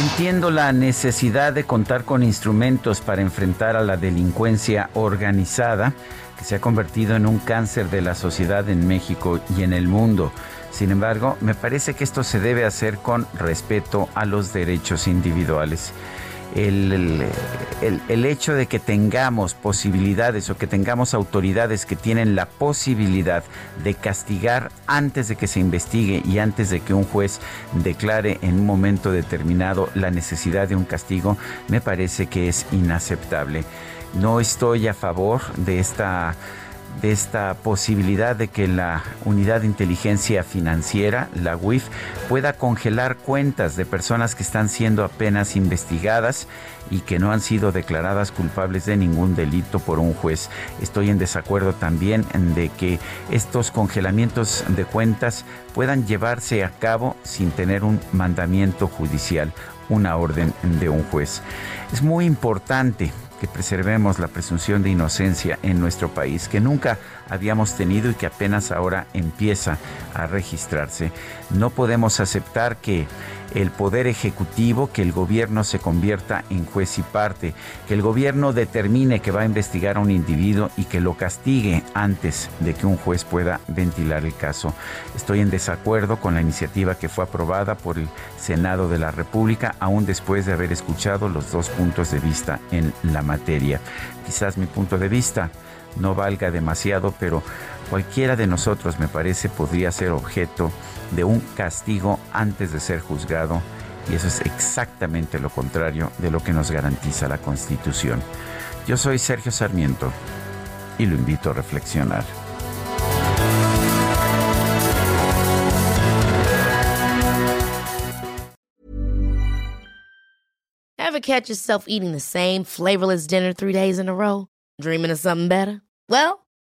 Entiendo la necesidad de contar con instrumentos para enfrentar a la delincuencia organizada que se ha convertido en un cáncer de la sociedad en México y en el mundo. Sin embargo, me parece que esto se debe hacer con respeto a los derechos individuales. El, el, el, hecho de que tengamos posibilidades o que tengamos autoridades que tienen la posibilidad de castigar antes de que se investigue y antes de que un juez declare en un momento determinado la necesidad de un castigo, me parece que es inaceptable. No estoy a favor de esta de esta posibilidad de que la Unidad de Inteligencia Financiera, la UIF, pueda congelar cuentas de personas que están siendo apenas investigadas y que no han sido declaradas culpables de ningún delito por un juez. Estoy en desacuerdo también de que estos congelamientos de cuentas puedan llevarse a cabo sin tener un mandamiento judicial, una orden de un juez. Es muy importante que preservemos la presunción de inocencia en nuestro país, que nunca habíamos tenido y que apenas ahora empieza a registrarse. No podemos aceptar que el poder ejecutivo, que el gobierno se convierta en juez y parte, que el gobierno determine que va a investigar a un individuo y que lo castigue antes de que un juez pueda ventilar el caso. Estoy en desacuerdo con la iniciativa que fue aprobada por el Senado de la República, aún después de haber escuchado los dos puntos de vista en la materia. Quizás mi punto de vista no valga demasiado, pero cualquiera de nosotros, me parece, podría ser objeto de un castigo antes de ser juzgado y eso es exactamente lo contrario de lo que nos garantiza la Constitución. Yo soy Sergio Sarmiento y lo invito a reflexionar. Ever catch yourself eating the same flavorless dinner three days in a row? Dreaming of something better? Well,